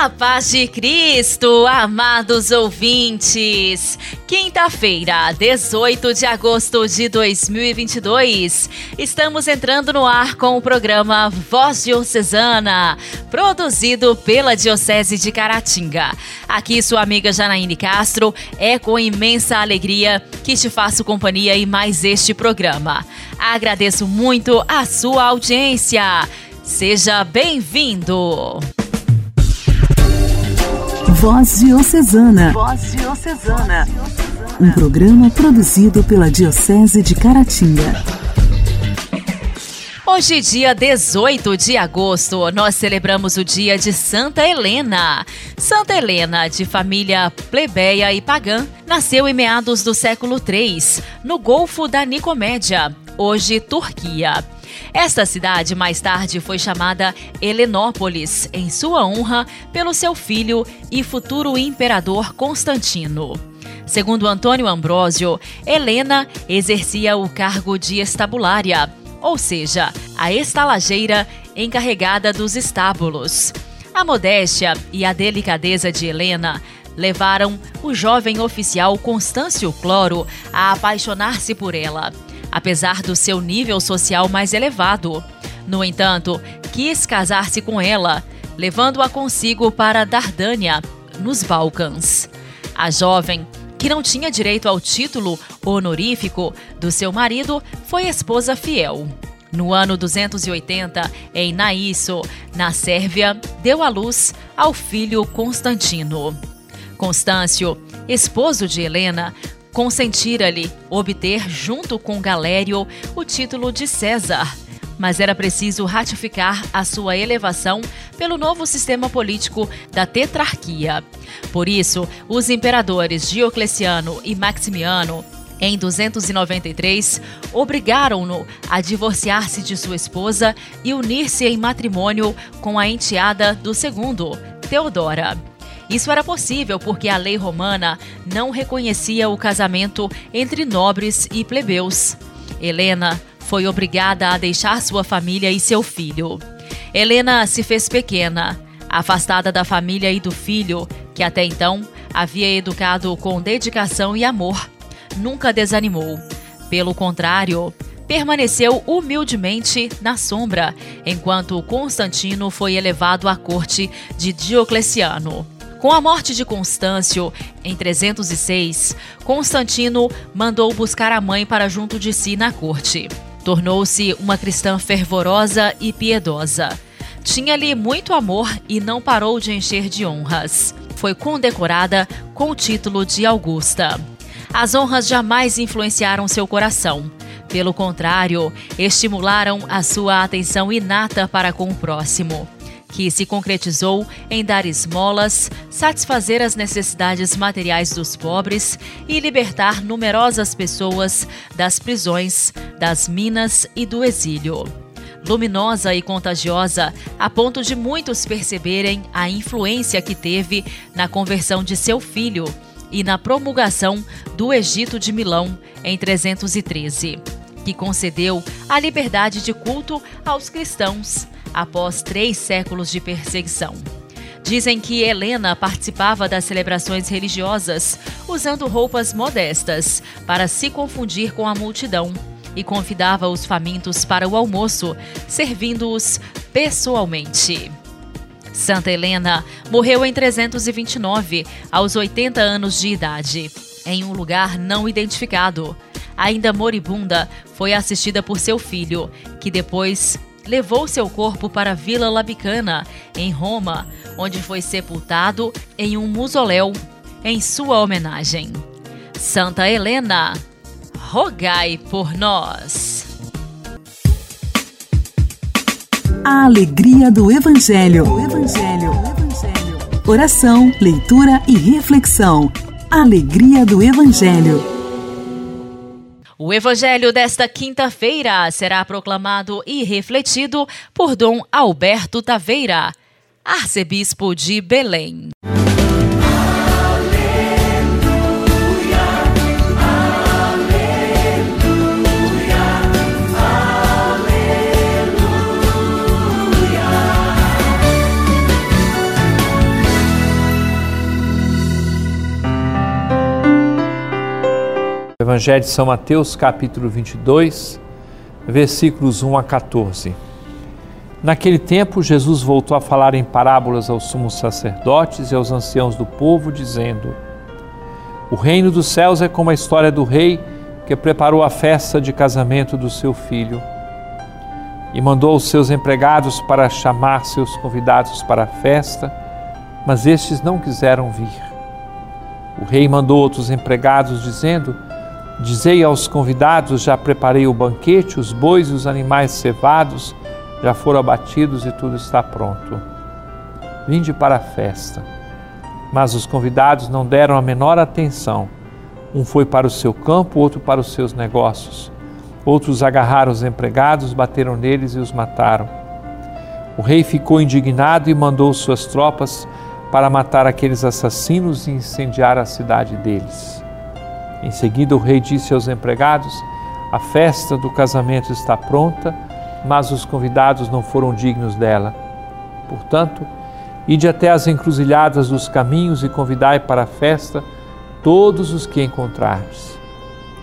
A paz de Cristo, amados ouvintes. Quinta-feira, 18 de agosto de 2022. Estamos entrando no ar com o programa Voz Diocesana, produzido pela Diocese de Caratinga. Aqui sua amiga Janaíne Castro, é com imensa alegria que te faço companhia em mais este programa. Agradeço muito a sua audiência. Seja bem-vindo. Voz Diocesana. Voz Diocesana. Um programa produzido pela Diocese de Caratinga. Hoje, dia 18 de agosto, nós celebramos o dia de Santa Helena. Santa Helena, de família plebeia e pagã, nasceu em meados do século III, no Golfo da Nicomédia, hoje Turquia. Esta cidade mais tarde foi chamada Helenópolis, em sua honra, pelo seu filho e futuro imperador Constantino. Segundo Antônio Ambrósio, Helena exercia o cargo de estabulária, ou seja, a estalageira encarregada dos estábulos. A modéstia e a delicadeza de Helena levaram o jovem oficial Constâncio Cloro a apaixonar-se por ela apesar do seu nível social mais elevado. No entanto, quis casar-se com ela, levando-a consigo para Dardânia, nos Balcãs. A jovem, que não tinha direito ao título honorífico do seu marido, foi esposa fiel. No ano 280, em Naísso, na Sérvia, deu à luz ao filho Constantino. Constâncio, esposo de Helena, consentira-lhe obter, junto com Galério, o título de César. Mas era preciso ratificar a sua elevação pelo novo sistema político da tetrarquia. Por isso, os imperadores Diocleciano e Maximiano em 293, obrigaram-no a divorciar-se de sua esposa e unir-se em matrimônio com a enteada do segundo, Teodora. Isso era possível porque a lei romana não reconhecia o casamento entre nobres e plebeus. Helena foi obrigada a deixar sua família e seu filho. Helena se fez pequena, afastada da família e do filho, que até então havia educado com dedicação e amor. Nunca desanimou. Pelo contrário, permaneceu humildemente na sombra, enquanto Constantino foi elevado à corte de Diocleciano. Com a morte de Constâncio, em 306, Constantino mandou buscar a mãe para junto de si na corte. Tornou-se uma cristã fervorosa e piedosa. Tinha-lhe muito amor e não parou de encher de honras. Foi condecorada com o título de Augusta. As honras jamais influenciaram seu coração. Pelo contrário, estimularam a sua atenção inata para com o próximo que se concretizou em dar esmolas, satisfazer as necessidades materiais dos pobres e libertar numerosas pessoas das prisões, das minas e do exílio. Luminosa e contagiosa, a ponto de muitos perceberem a influência que teve na conversão de seu filho e na promulgação do Egito de Milão em 313, que concedeu a liberdade de culto aos cristãos após três séculos de perseguição. Dizem que Helena participava das celebrações religiosas usando roupas modestas para se confundir com a multidão e convidava os famintos para o almoço, servindo-os pessoalmente. Santa Helena morreu em 329, aos 80 anos de idade, em um lugar não identificado. Ainda moribunda, foi assistida por seu filho, que depois levou seu corpo para a Vila Labicana, em Roma, onde foi sepultado em um mausoléu em sua homenagem. Santa Helena, rogai por nós. A alegria do Evangelho. Evangelho. O Evangelho. Oração, leitura e reflexão. Alegria do Evangelho. O evangelho desta quinta-feira será proclamado e refletido por Dom Alberto Taveira, arcebispo de Belém. Evangelho de São Mateus, capítulo 22, versículos 1 a 14. Naquele tempo, Jesus voltou a falar em parábolas aos sumos sacerdotes e aos anciãos do povo, dizendo: O reino dos céus é como a história do rei que preparou a festa de casamento do seu filho e mandou os seus empregados para chamar seus convidados para a festa, mas estes não quiseram vir. O rei mandou outros empregados, dizendo: Dizei aos convidados: Já preparei o banquete, os bois e os animais cevados já foram abatidos e tudo está pronto. Vinde para a festa. Mas os convidados não deram a menor atenção. Um foi para o seu campo, outro para os seus negócios. Outros agarraram os empregados, bateram neles e os mataram. O rei ficou indignado e mandou suas tropas para matar aqueles assassinos e incendiar a cidade deles. Em seguida, o rei disse aos empregados: A festa do casamento está pronta, mas os convidados não foram dignos dela. Portanto, ide até as encruzilhadas dos caminhos e convidai para a festa todos os que encontrardes.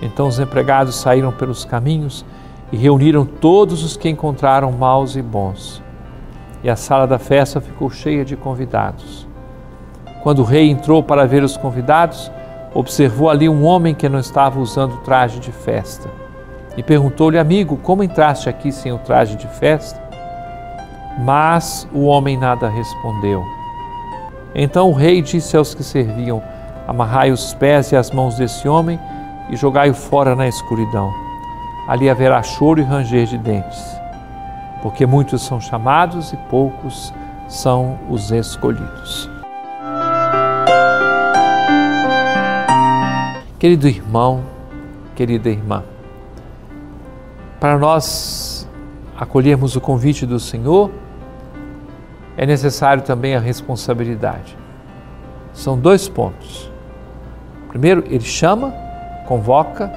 Então os empregados saíram pelos caminhos e reuniram todos os que encontraram maus e bons. E a sala da festa ficou cheia de convidados. Quando o rei entrou para ver os convidados, observou ali um homem que não estava usando traje de festa. E perguntou-lhe, amigo, como entraste aqui sem o traje de festa? Mas o homem nada respondeu. Então o rei disse aos que serviam: Amarrai os pés e as mãos desse homem e jogai-o fora na escuridão. Ali haverá choro e ranger de dentes, porque muitos são chamados e poucos são os escolhidos. Querido irmão, querida irmã, para nós acolhermos o convite do Senhor, é necessário também a responsabilidade. São dois pontos. Primeiro, ele chama convoca,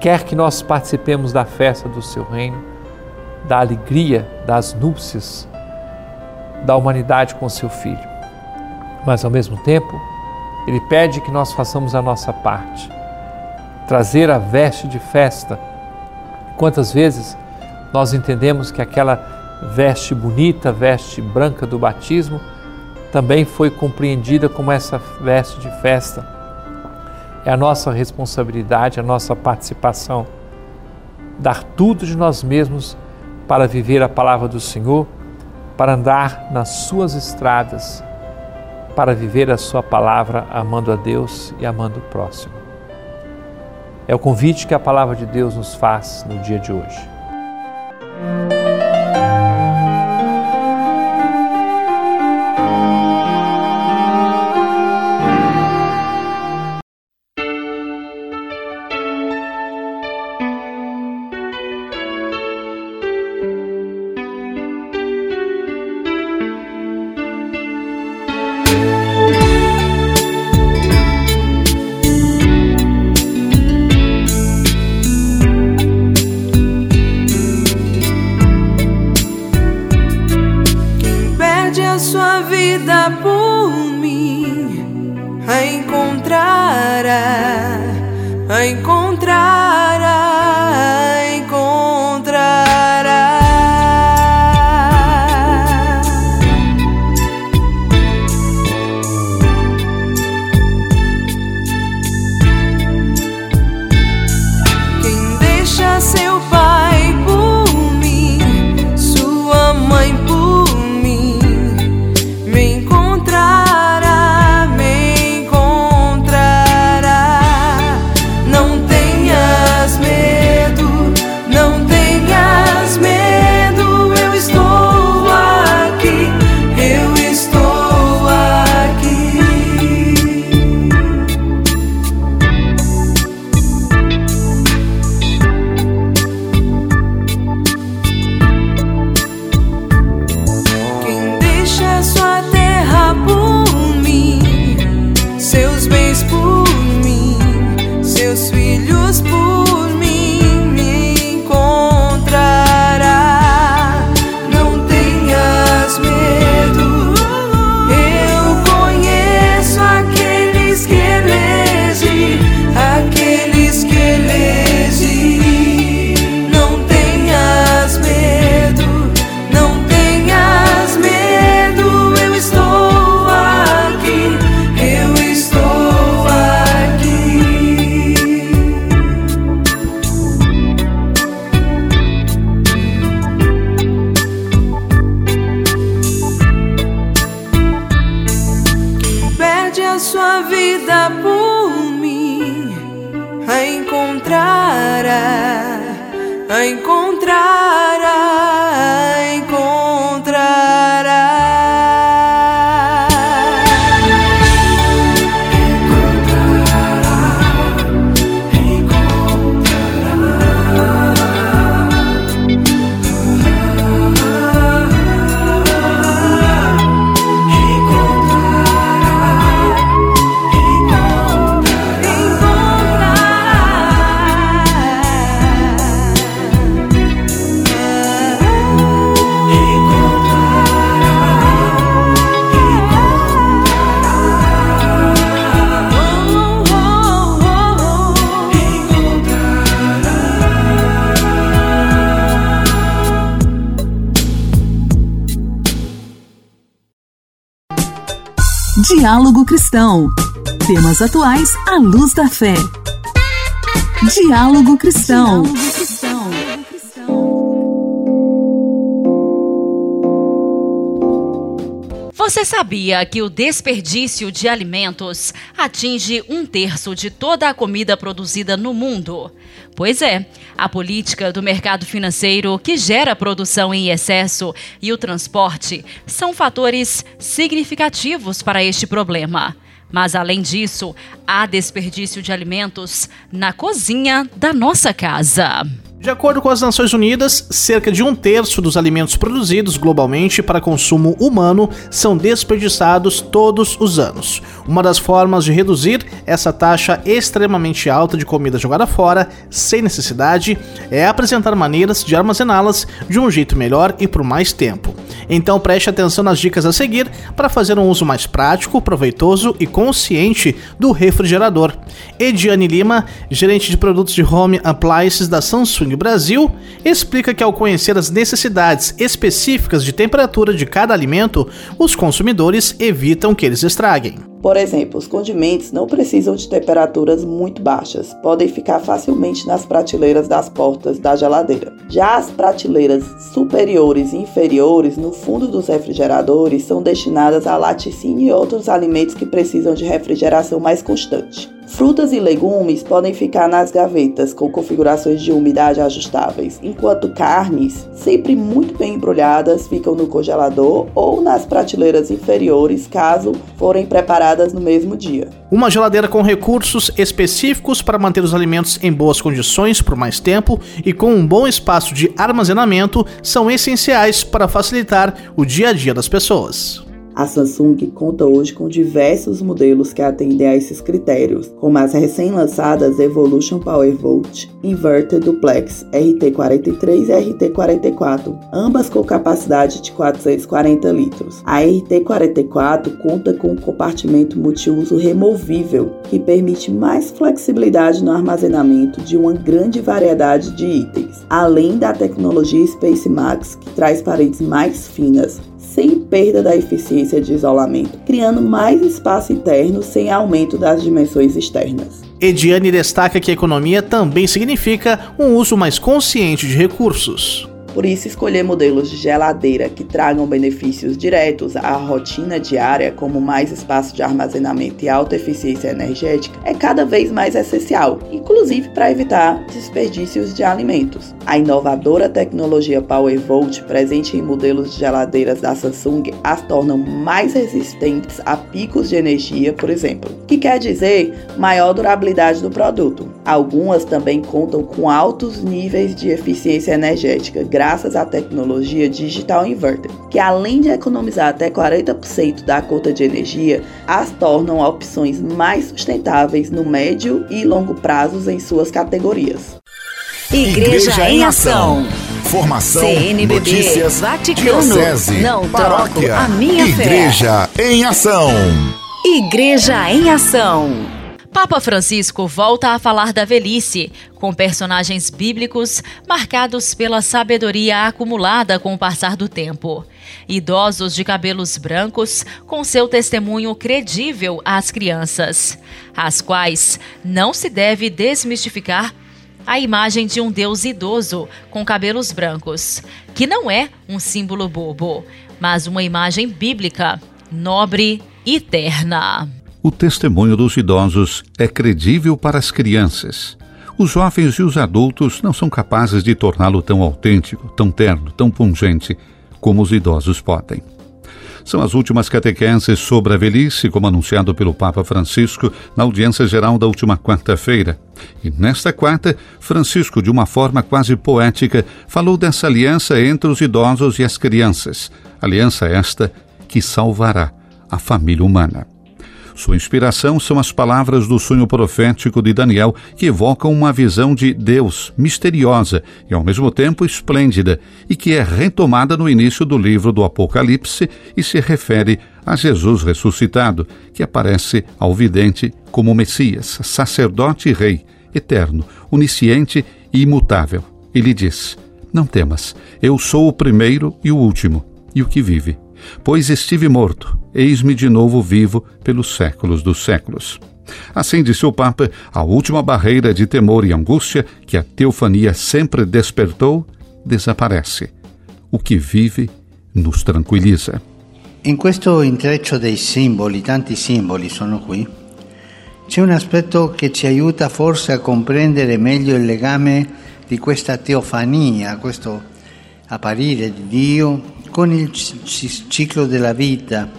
quer que nós participemos da festa do seu reino, da alegria das núpcias da humanidade com seu filho. Mas ao mesmo tempo, ele pede que nós façamos a nossa parte, trazer a veste de festa. Quantas vezes nós entendemos que aquela veste bonita, veste branca do batismo, também foi compreendida como essa veste de festa é a nossa responsabilidade, a nossa participação. Dar tudo de nós mesmos para viver a palavra do Senhor, para andar nas suas estradas, para viver a sua palavra amando a Deus e amando o próximo. É o convite que a palavra de Deus nos faz no dia de hoje. The. por te por mim a encontrar, a encontrar. Diálogo Cristão. Temas atuais à luz da fé. Diálogo Cristão. Você sabia que o desperdício de alimentos atinge um terço de toda a comida produzida no mundo? Pois é, a política do mercado financeiro que gera produção em excesso e o transporte são fatores significativos para este problema. Mas, além disso, há desperdício de alimentos na cozinha da nossa casa. De acordo com as Nações Unidas, cerca de um terço dos alimentos produzidos globalmente para consumo humano são desperdiçados todos os anos. Uma das formas de reduzir essa taxa extremamente alta de comida jogada fora, sem necessidade, é apresentar maneiras de armazená-las de um jeito melhor e por mais tempo. Então preste atenção nas dicas a seguir para fazer um uso mais prático, proveitoso e consciente do refrigerador. Ediane Lima, gerente de produtos de home appliances da Samsung Samsung Brasil explica que ao conhecer as necessidades específicas de temperatura de cada alimento, os consumidores evitam que eles estraguem. Por exemplo, os condimentos não precisam de temperaturas muito baixas, podem ficar facilmente nas prateleiras das portas da geladeira. Já as prateleiras superiores e inferiores no fundo dos refrigeradores são destinadas a laticínio e outros alimentos que precisam de refrigeração mais constante. Frutas e legumes podem ficar nas gavetas com configurações de umidade ajustáveis, enquanto carnes, sempre muito bem embrulhadas, ficam no congelador ou nas prateleiras inferiores, caso forem preparadas no mesmo dia. Uma geladeira com recursos específicos para manter os alimentos em boas condições por mais tempo e com um bom espaço de armazenamento são essenciais para facilitar o dia a dia das pessoas. A Samsung conta hoje com diversos modelos que atendem a esses critérios, como as recém-lançadas Evolution PowerVolt, Inverter Duplex RT43 e RT44, ambas com capacidade de 440 litros. A RT44 conta com um compartimento multiuso removível, que permite mais flexibilidade no armazenamento de uma grande variedade de itens, além da tecnologia Space Max, que traz paredes mais finas, sem perda da eficiência de isolamento, criando mais espaço interno sem aumento das dimensões externas. Ediane destaca que economia também significa um uso mais consciente de recursos. Por isso, escolher modelos de geladeira que tragam benefícios diretos à rotina diária, como mais espaço de armazenamento e alta eficiência energética, é cada vez mais essencial, inclusive para evitar desperdícios de alimentos. A inovadora tecnologia PowerVolt, presente em modelos de geladeiras da Samsung, as tornam mais resistentes a picos de energia, por exemplo, que quer dizer maior durabilidade do produto. Algumas também contam com altos níveis de eficiência energética, graças à tecnologia Digital Inverter, que além de economizar até 40% da conta de energia, as tornam opções mais sustentáveis no médio e longo prazos em suas categorias. Igreja, Igreja em Ação. Formação, CNBB, notícias, Vaticano, diocese, não paróquia, troco a minha Igreja fé. em Ação. Igreja em Ação. Papa Francisco volta a falar da velhice, com personagens bíblicos marcados pela sabedoria acumulada com o passar do tempo. Idosos de cabelos brancos, com seu testemunho credível às crianças, às quais não se deve desmistificar a imagem de um Deus idoso com cabelos brancos, que não é um símbolo bobo, mas uma imagem bíblica, nobre e terna. O testemunho dos idosos é credível para as crianças. Os jovens e os adultos não são capazes de torná-lo tão autêntico, tão terno, tão pungente como os idosos podem. São as últimas catequeses sobre a velhice, como anunciado pelo Papa Francisco na audiência geral da última quarta-feira. E nesta quarta, Francisco, de uma forma quase poética, falou dessa aliança entre os idosos e as crianças. Aliança esta que salvará a família humana. Sua inspiração são as palavras do sonho profético de Daniel, que evocam uma visão de Deus misteriosa e ao mesmo tempo esplêndida, e que é retomada no início do livro do Apocalipse e se refere a Jesus ressuscitado, que aparece ao vidente como Messias, sacerdote e rei, eterno, onisciente e imutável. E lhe diz: Não temas, eu sou o primeiro e o último, e o que vive. Pois estive morto, eis-me de novo vivo pelos séculos dos séculos. Assim disse o Papa, a última barreira de temor e angústia que a teofania sempre despertou desaparece. O que vive nos tranquiliza. In questo intreccio dei simboli, tanti simboli sono qui, c'è un aspetto che ci aiuta forse a comprendere meglio il legame di questa teofania, questo apparire di Dio con il ciclo della vita,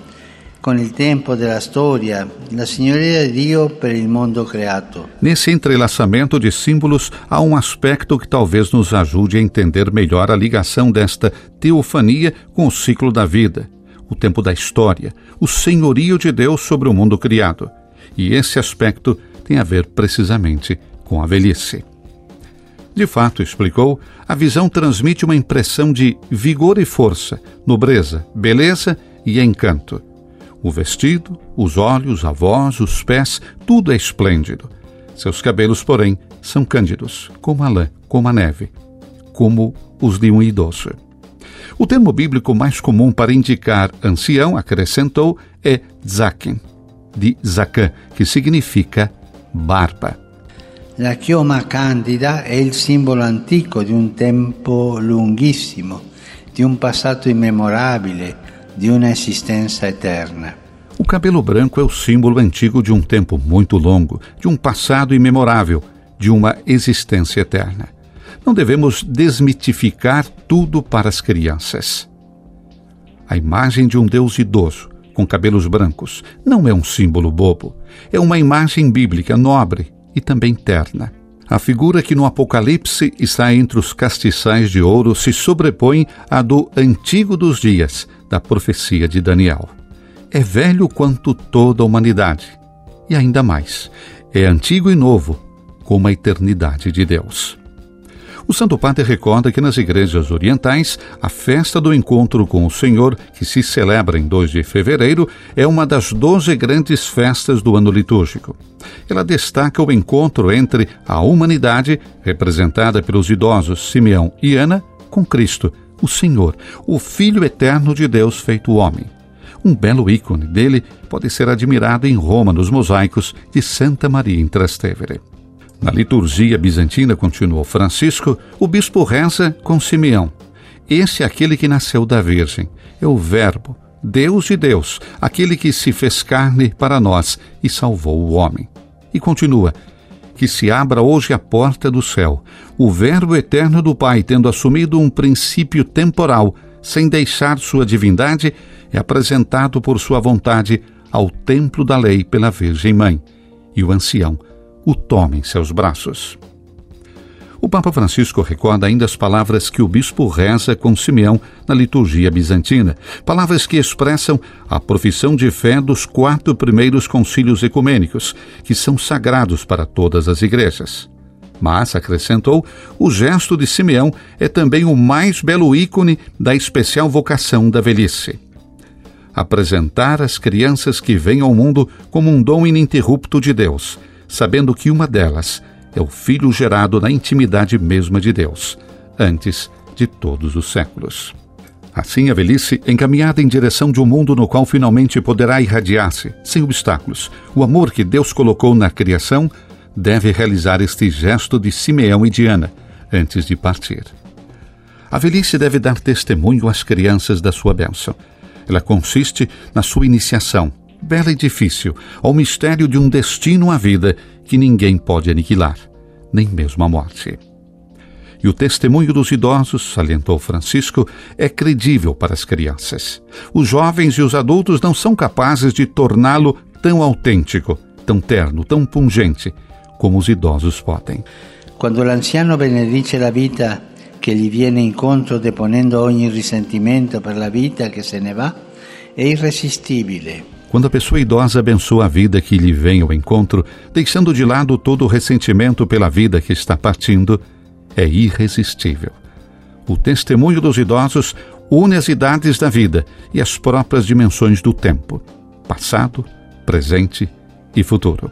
con il tempo della storia, la signoria di Dio per il mondo creato. Nesse entrelaçamento de símbolos há um aspecto que talvez nos ajude a entender melhor a ligação desta teofania com o ciclo da vida, o tempo da história, o senhorio de Deus sobre o mundo criado. E esse aspecto tem a ver precisamente com a velhice. De fato, explicou, a visão transmite uma impressão de vigor e força, nobreza, beleza e encanto. O vestido, os olhos, a voz, os pés, tudo é esplêndido. Seus cabelos, porém, são cândidos, como a lã, como a neve, como os de um idoso. O termo bíblico mais comum para indicar ancião, acrescentou, é zaken, de Zacã, que significa barba. La chioma candida è il simbolo antico di un tempo lunghissimo, di un passato immemorabile, di una esistenza eterna. O cabelo branco é o símbolo antigo de um tempo muito longo, de um passado imemorável, de uma existência eterna. Não devemos desmitificar tudo para as crianças. A imagem de um Deus idoso, com cabelos brancos, não é um símbolo bobo. É uma imagem bíblica nobre, e também terna. A figura que no Apocalipse está entre os castiçais de ouro se sobrepõe à do antigo dos dias, da profecia de Daniel. É velho quanto toda a humanidade, e ainda mais, é antigo e novo, como a eternidade de Deus. O Santo Padre recorda que nas igrejas orientais, a festa do encontro com o Senhor, que se celebra em 2 de fevereiro, é uma das doze grandes festas do ano litúrgico. Ela destaca o encontro entre a humanidade, representada pelos idosos Simeão e Ana, com Cristo, o Senhor, o Filho eterno de Deus feito homem. Um belo ícone dele pode ser admirado em Roma nos mosaicos de Santa Maria in Trastevere. Na liturgia bizantina, continuou Francisco, o bispo reza com Simeão. Esse é aquele que nasceu da Virgem, é o Verbo, Deus de Deus, aquele que se fez carne para nós e salvou o homem. E continua: que se abra hoje a porta do céu, o Verbo eterno do Pai, tendo assumido um princípio temporal, sem deixar sua divindade, é apresentado por sua vontade ao templo da lei pela Virgem Mãe. E o ancião o toma em seus braços. O Papa Francisco recorda ainda as palavras que o bispo reza com Simeão na liturgia bizantina, palavras que expressam a profissão de fé dos quatro primeiros concílios ecumênicos, que são sagrados para todas as igrejas. Mas, acrescentou, o gesto de Simeão é também o mais belo ícone da especial vocação da velhice. Apresentar as crianças que vêm ao mundo como um dom ininterrupto de Deus, sabendo que uma delas é o Filho gerado na intimidade mesma de Deus, antes de todos os séculos. Assim, a velhice, encaminhada em direção de um mundo no qual finalmente poderá irradiar-se, sem obstáculos, o amor que Deus colocou na criação, deve realizar este gesto de Simeão e Diana antes de partir. A velhice deve dar testemunho às crianças da sua bênção. Ela consiste na sua iniciação, bela e difícil, ao mistério de um destino à vida que ninguém pode aniquilar. nem mesmo a morte. E o testemunho dos idosos, salientou Francisco, é credível para as crianças. Os jovens e os adultos não são capazes de torná-lo tão autêntico, tão terno, tão pungente como os idosos podem. Quando o anciano benedice a vida que lhe viene incontro deponendo ogni risentimento per la vita che se ne va, è irresistibile. Quando a pessoa idosa abençoa a vida que lhe vem ao encontro, deixando de lado todo o ressentimento pela vida que está partindo, é irresistível. O testemunho dos idosos une as idades da vida e as próprias dimensões do tempo, passado, presente e futuro.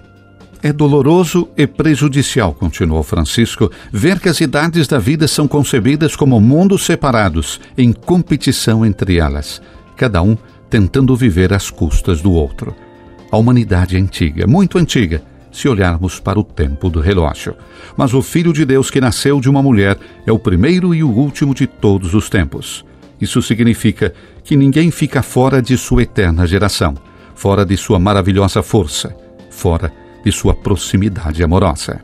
É doloroso e prejudicial, continuou Francisco, ver que as idades da vida são concebidas como mundos separados, em competição entre elas, cada um tentando viver às custas do outro. A humanidade é antiga, muito antiga, se olharmos para o tempo do relógio. Mas o Filho de Deus que nasceu de uma mulher é o primeiro e o último de todos os tempos. Isso significa que ninguém fica fora de sua eterna geração, fora de sua maravilhosa força, fora de sua proximidade amorosa.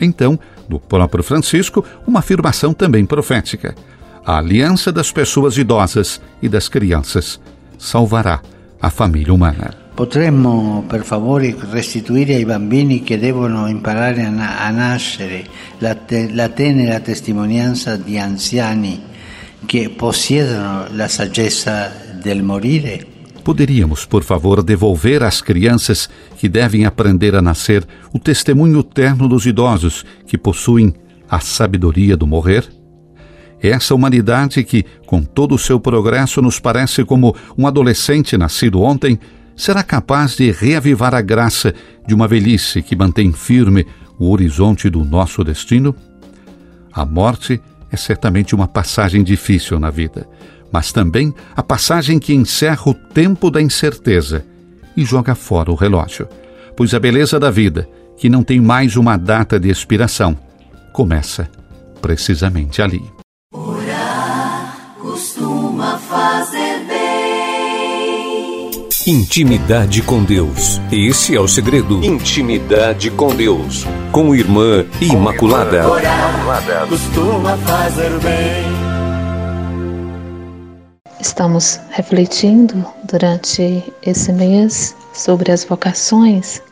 Então, do próprio Francisco, uma afirmação também profética. A aliança das pessoas idosas e das crianças salvará a família humana. Potremmo per favore restituire ai bambini che devono imparare a, na- a nascere la, te- la tenera testimonianza di anziani che possiedono la saggezza del morire? Poderíamos, por favor, devolver às crianças que devem aprender a nascer o testemunho terno dos idosos que possuem a sabedoria do morrer? Essa humanidade que, com todo o seu progresso, nos parece como um adolescente nascido ontem, será capaz de reavivar a graça de uma velhice que mantém firme o horizonte do nosso destino? A morte é certamente uma passagem difícil na vida, mas também a passagem que encerra o tempo da incerteza e joga fora o relógio, pois a beleza da vida, que não tem mais uma data de expiração, começa precisamente ali. Intimidade com Deus. Esse é o segredo. Intimidade com Deus. Com Irmã Imaculada. Orar costuma fazer bem. Estamos refletindo durante esse mês sobre as vocações.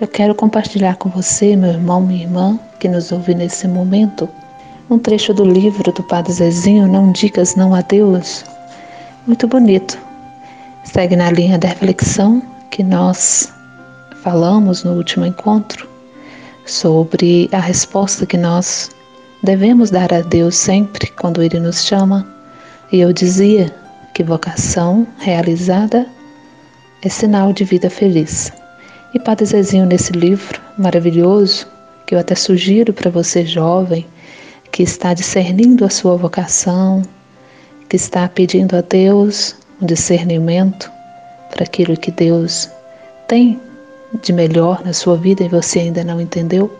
Eu quero compartilhar com você, meu irmão, minha irmã, que nos ouve nesse momento, um trecho do livro do Padre Zezinho, Não Digas Não a Deus. Muito bonito. Segue na linha da reflexão que nós falamos no último encontro sobre a resposta que nós devemos dar a Deus sempre quando Ele nos chama. E eu dizia que vocação realizada é sinal de vida feliz. E Padre Zezinho, nesse livro maravilhoso, que eu até sugiro para você jovem, que está discernindo a sua vocação, que está pedindo a Deus um discernimento para aquilo que Deus tem de melhor na sua vida e você ainda não entendeu,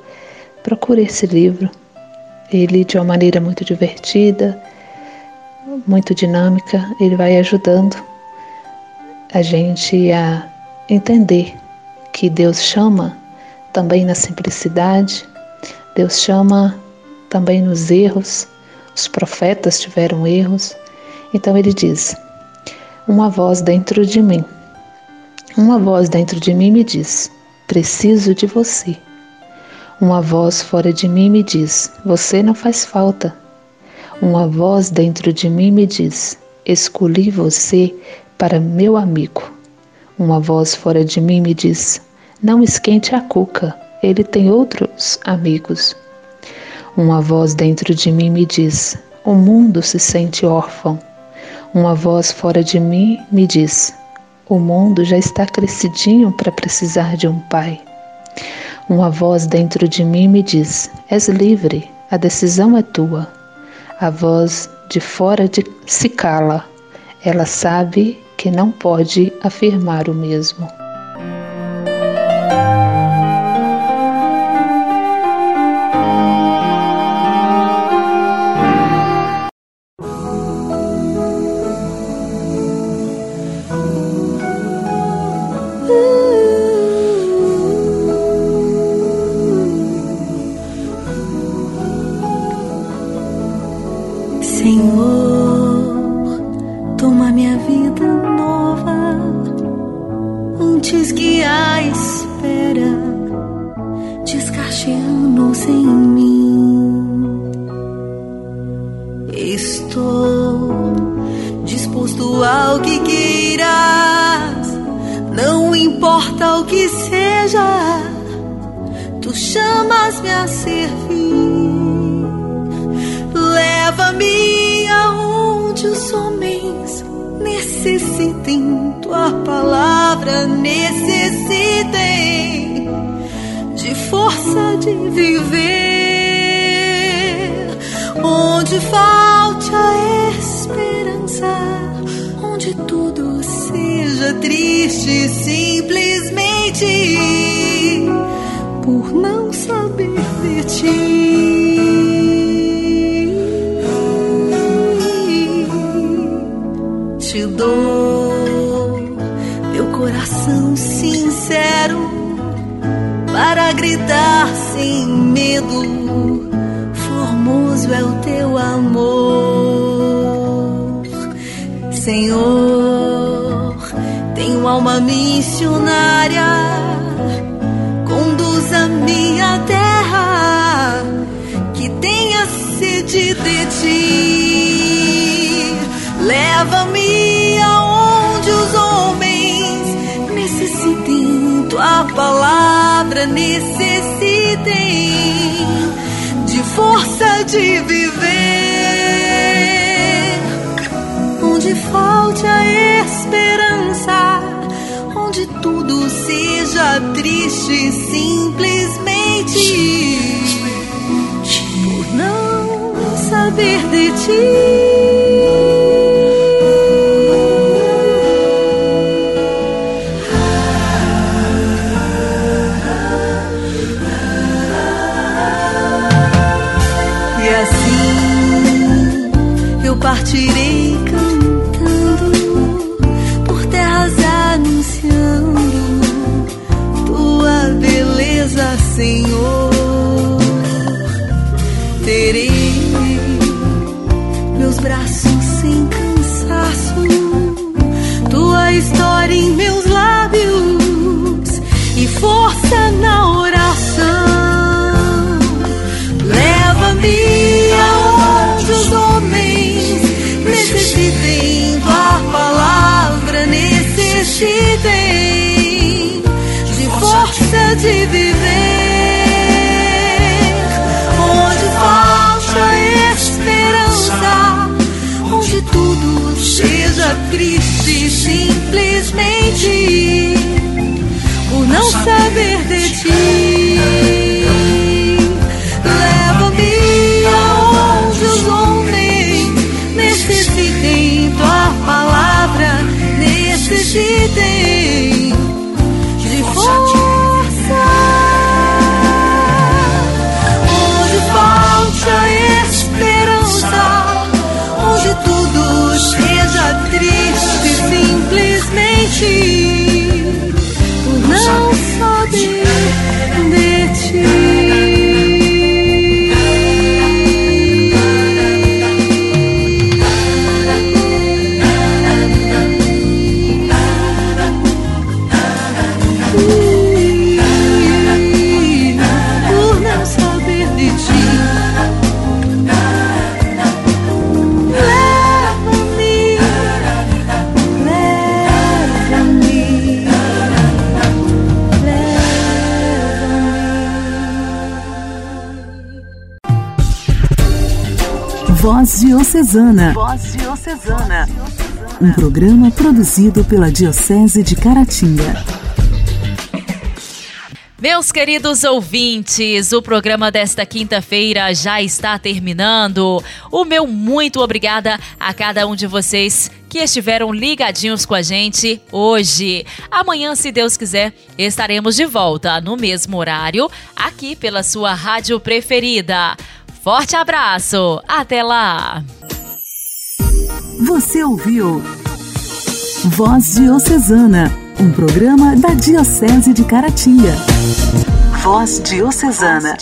procure esse livro. Ele, de uma maneira muito divertida, muito dinâmica, ele vai ajudando a gente a entender que Deus chama também na simplicidade, Deus chama também nos erros. Os profetas tiveram erros. Então ele diz: Uma voz dentro de mim, uma voz dentro de mim me diz: Preciso de você. Uma voz fora de mim me diz: Você não faz falta. Uma voz dentro de mim me diz: Escolhi você para meu amigo. Uma voz fora de mim me diz: Não esquente a cuca, ele tem outros amigos. Uma voz dentro de mim me diz: O mundo se sente órfão. Uma voz fora de mim me diz: O mundo já está crescidinho para precisar de um pai. Uma voz dentro de mim me diz: És livre, a decisão é tua. A voz de fora de se cala. Ela sabe que não pode afirmar o mesmo. Estou disposto ao que queiras, não importa o que seja, tu chamas-me a servir. Leva-me aonde os homens necessitem, tua palavra necessitem de força de viver. Onde falte a esperança, onde tudo seja triste, simplesmente por não saber de ti. te dou meu coração sincero para gritar sem medo. Formoso é o teu amor, Senhor. Tenho alma missionária, conduz a minha terra que tenha sede de ti. Leva-me aonde os homens necessitem, tua palavra necessitem de força de viver. Onde falte a esperança, onde tudo seja triste, simplesmente por não saber de ti. Triste, simplesmente por não saber de ti. Voz Diocesana. Voz Diocesana. Um programa produzido pela Diocese de Caratinga. Meus queridos ouvintes, o programa desta quinta-feira já está terminando. O meu muito obrigada a cada um de vocês que estiveram ligadinhos com a gente hoje. Amanhã, se Deus quiser, estaremos de volta no mesmo horário, aqui pela sua rádio preferida. Forte abraço, até lá! Você ouviu Voz Diocesana, um programa da Diocese de Caratinga. Voz Diocesana.